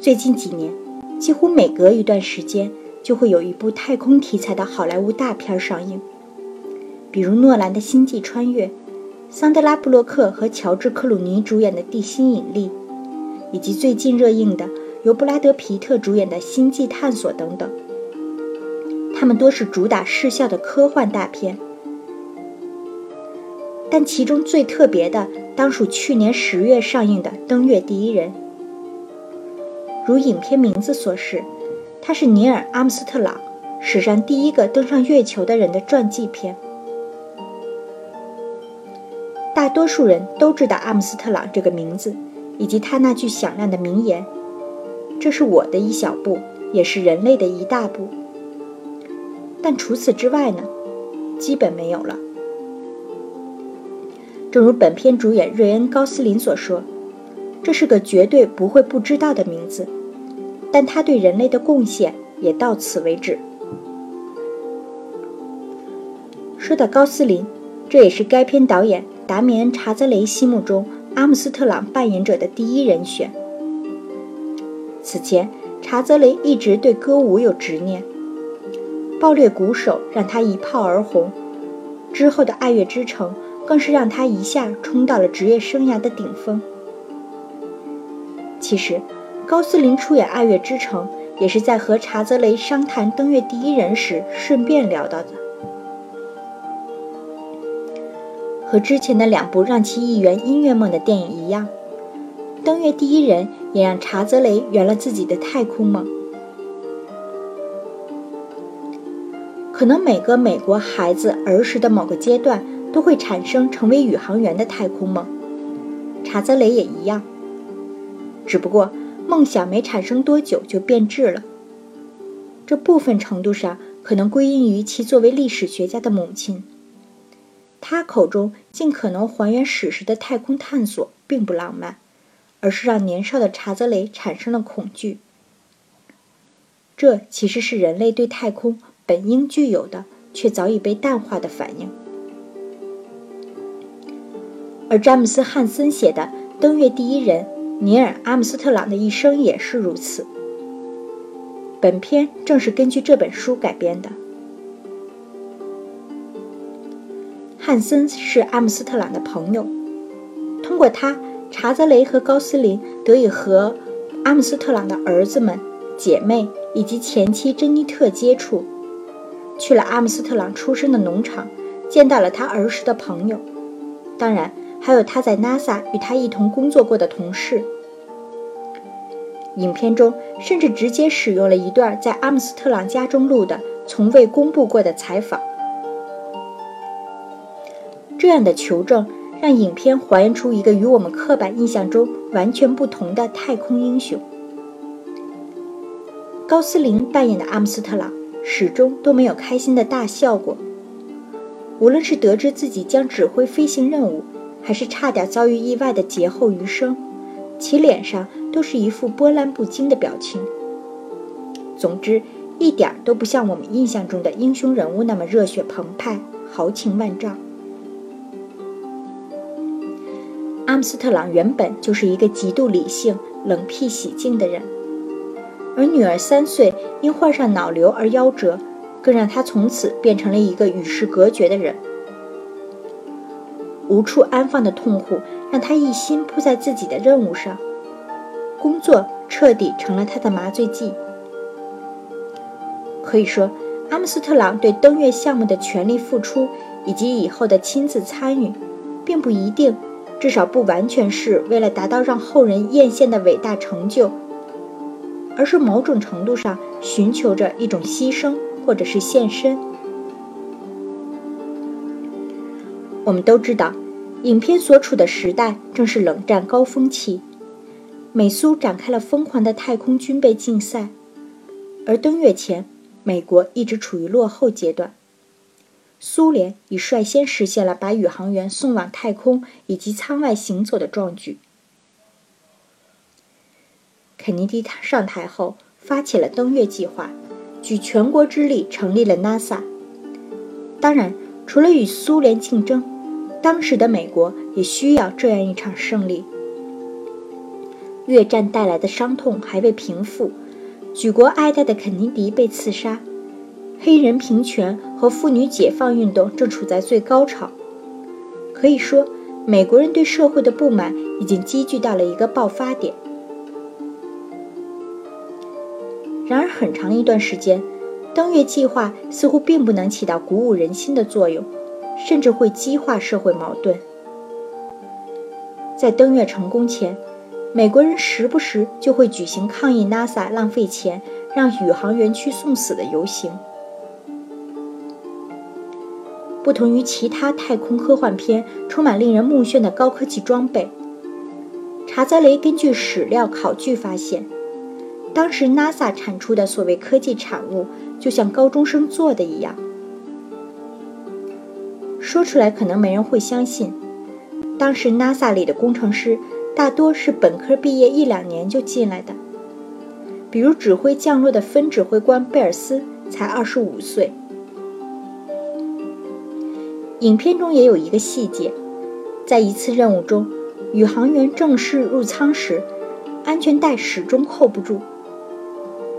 最近几年，几乎每隔一段时间就会有一部太空题材的好莱坞大片上映，比如诺兰的《星际穿越》，桑德拉·布洛克和乔治·克鲁尼主演的《地心引力》，以及最近热映的由布拉德·皮特主演的《星际探索》等等。他们多是主打视效的科幻大片，但其中最特别的当属去年十月上映的《登月第一人》。如影片名字所示，它是尼尔·阿姆斯特朗，史上第一个登上月球的人的传记片。大多数人都知道阿姆斯特朗这个名字，以及他那句响亮的名言：“这是我的一小步，也是人类的一大步。”但除此之外呢，基本没有了。正如本片主演瑞恩·高斯林所说。这是个绝对不会不知道的名字，但他对人类的贡献也到此为止。说到高斯林，这也是该片导演达米恩·查泽雷心目中阿姆斯特朗扮演者的第一人选。此前，查泽雷一直对歌舞有执念，《暴虐鼓手》让他一炮而红，之后的《爱乐之城》更是让他一下冲到了职业生涯的顶峰。其实，高斯林出演《爱乐之城》也是在和查泽雷商谈《登月第一人》时顺便聊到的。和之前的两部让其一圆音乐梦的电影一样，《登月第一人》也让查泽雷圆了自己的太空梦。可能每个美国孩子儿时的某个阶段都会产生成为宇航员的太空梦，查泽雷也一样。只不过梦想没产生多久就变质了。这部分程度上可能归因于其作为历史学家的母亲。他口中尽可能还原史实的太空探索并不浪漫，而是让年少的查泽雷产生了恐惧。这其实是人类对太空本应具有的，却早已被淡化的反应。而詹姆斯·汉森写的《登月第一人》。尼尔·阿姆斯特朗的一生也是如此。本片正是根据这本书改编的。汉森是阿姆斯特朗的朋友，通过他，查泽雷和高斯林得以和阿姆斯特朗的儿子们、姐妹以及前妻珍妮特接触，去了阿姆斯特朗出生的农场，见到了他儿时的朋友，当然。还有他在 NASA 与他一同工作过的同事。影片中甚至直接使用了一段在阿姆斯特朗家中录的、从未公布过的采访。这样的求证让影片还原出一个与我们刻板印象中完全不同的太空英雄。高斯林扮演的阿姆斯特朗始终都没有开心的大笑过，无论是得知自己将指挥飞行任务。还是差点遭遇意外的劫后余生，其脸上都是一副波澜不惊的表情。总之，一点都不像我们印象中的英雄人物那么热血澎湃、豪情万丈。阿姆斯特朗原本就是一个极度理性、冷僻喜静的人，而女儿三岁因患上脑瘤而夭折，更让他从此变成了一个与世隔绝的人。无处安放的痛苦让他一心扑在自己的任务上，工作彻底成了他的麻醉剂。可以说，阿姆斯特朗对登月项目的全力付出以及以后的亲自参与，并不一定，至少不完全是为了达到让后人艳羡的伟大成就，而是某种程度上寻求着一种牺牲或者是献身。我们都知道。影片所处的时代正是冷战高峰期，美苏展开了疯狂的太空军备竞赛，而登月前，美国一直处于落后阶段。苏联已率先实现了把宇航员送往太空以及舱外行走的壮举。肯尼迪上台后，发起了登月计划，举全国之力成立了 NASA。当然，除了与苏联竞争。当时的美国也需要这样一场胜利。越战带来的伤痛还未平复，举国哀悼的肯尼迪被刺杀，黑人平权和妇女解放运动正处在最高潮。可以说，美国人对社会的不满已经积聚到了一个爆发点。然而，很长一段时间，登月计划似乎并不能起到鼓舞人心的作用。甚至会激化社会矛盾。在登月成功前，美国人时不时就会举行抗议 NASA 浪费钱让宇航员去送死的游行。不同于其他太空科幻片充满令人目眩的高科技装备，查泽雷根据史料考据发现，当时 NASA 产出的所谓科技产物，就像高中生做的一样。说出来可能没人会相信，当时 NASA 里的工程师大多是本科毕业一两年就进来的。比如指挥降落的分指挥官贝尔斯才二十五岁。影片中也有一个细节，在一次任务中，宇航员正式入舱时，安全带始终扣不住，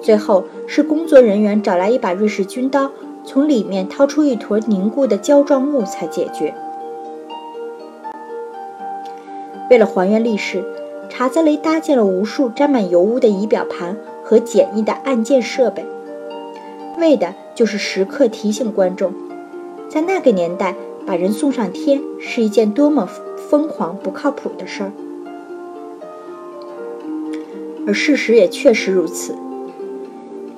最后是工作人员找来一把瑞士军刀。从里面掏出一坨凝固的胶状物才解决。为了还原历史，查泽雷搭建了无数沾满油污的仪表盘和简易的按键设备，为的就是时刻提醒观众，在那个年代把人送上天是一件多么疯狂不靠谱的事儿。而事实也确实如此。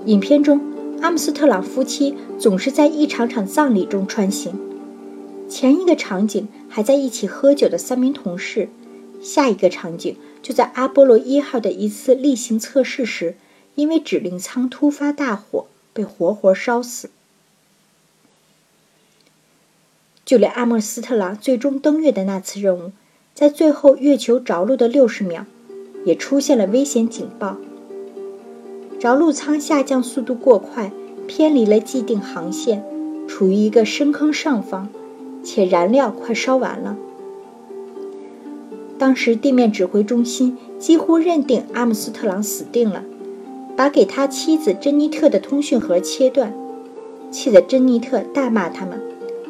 影片中。阿姆斯特朗夫妻总是在一场场葬礼中穿行，前一个场景还在一起喝酒的三名同事，下一个场景就在阿波罗一号的一次例行测试时，因为指令舱突发大火被活活烧死。就连阿姆斯特朗最终登月的那次任务，在最后月球着陆的六十秒，也出现了危险警报。着陆舱下降速度过快，偏离了既定航线，处于一个深坑上方，且燃料快烧完了。当时地面指挥中心几乎认定阿姆斯特朗死定了，把给他妻子珍妮特的通讯盒切断，气得珍妮特大骂他们，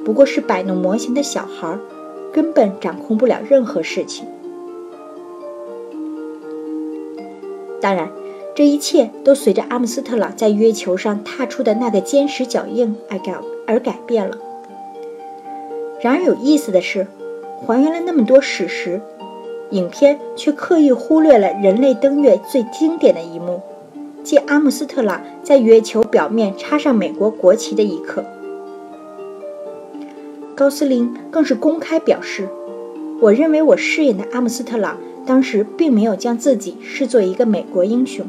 不过是摆弄模型的小孩，根本掌控不了任何事情。当然。这一切都随着阿姆斯特朗在月球上踏出的那个坚实脚印而改而改变了。然而有意思的是，还原了那么多史实，影片却刻意忽略了人类登月最经典的一幕，即阿姆斯特朗在月球表面插上美国国旗的一刻。高斯林更是公开表示：“我认为我饰演的阿姆斯特朗当时并没有将自己视作一个美国英雄。”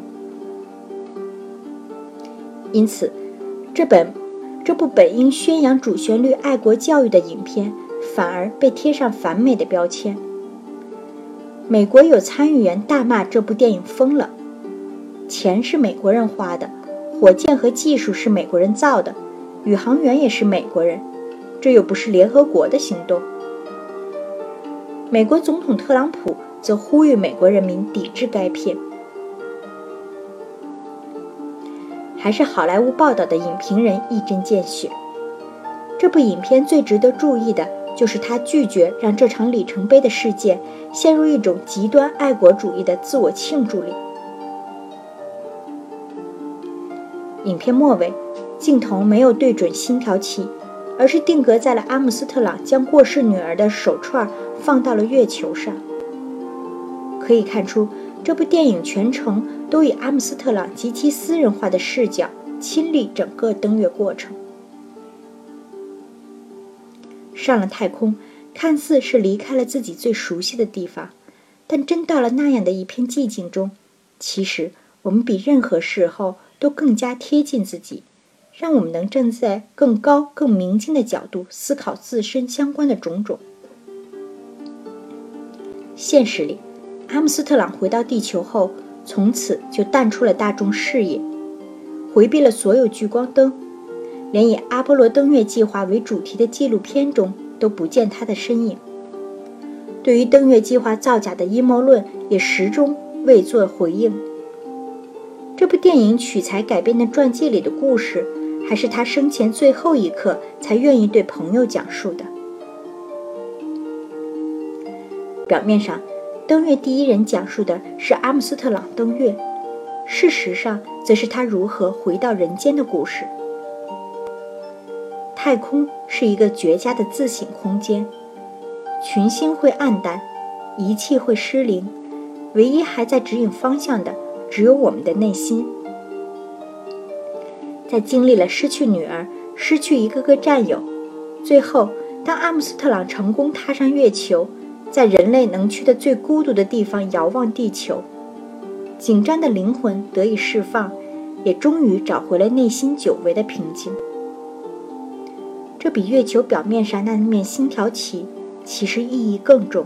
因此，这本这部本应宣扬主旋律爱国教育的影片，反而被贴上反美的标签。美国有参议员大骂这部电影疯了，钱是美国人花的，火箭和技术是美国人造的，宇航员也是美国人，这又不是联合国的行动。美国总统特朗普则呼吁美国人民抵制该片。还是好莱坞报道的影评人一针见血。这部影片最值得注意的就是他拒绝让这场里程碑的事件陷入一种极端爱国主义的自我庆祝里。影片末尾，镜头没有对准星条旗，而是定格在了阿姆斯特朗将过世女儿的手串放到了月球上。可以看出。这部电影全程都以阿姆斯特朗极其私人化的视角亲历整个登月过程。上了太空，看似是离开了自己最熟悉的地方，但真到了那样的一片寂静中，其实我们比任何时候都更加贴近自己，让我们能站在更高、更明净的角度思考自身相关的种种。现实里。阿姆斯特朗回到地球后，从此就淡出了大众视野，回避了所有聚光灯，连以阿波罗登月计划为主题的纪录片中都不见他的身影。对于登月计划造假的阴谋论也始终未作回应。这部电影取材改编的传记里的故事，还是他生前最后一刻才愿意对朋友讲述的。表面上，登月第一人讲述的是阿姆斯特朗登月，事实上则是他如何回到人间的故事。太空是一个绝佳的自省空间，群星会暗淡，仪器会失灵，唯一还在指引方向的，只有我们的内心。在经历了失去女儿、失去一个个战友，最后，当阿姆斯特朗成功踏上月球，在人类能去的最孤独的地方遥望地球，紧张的灵魂得以释放，也终于找回了内心久违的平静。这比月球表面上那面星条旗其实意义更重。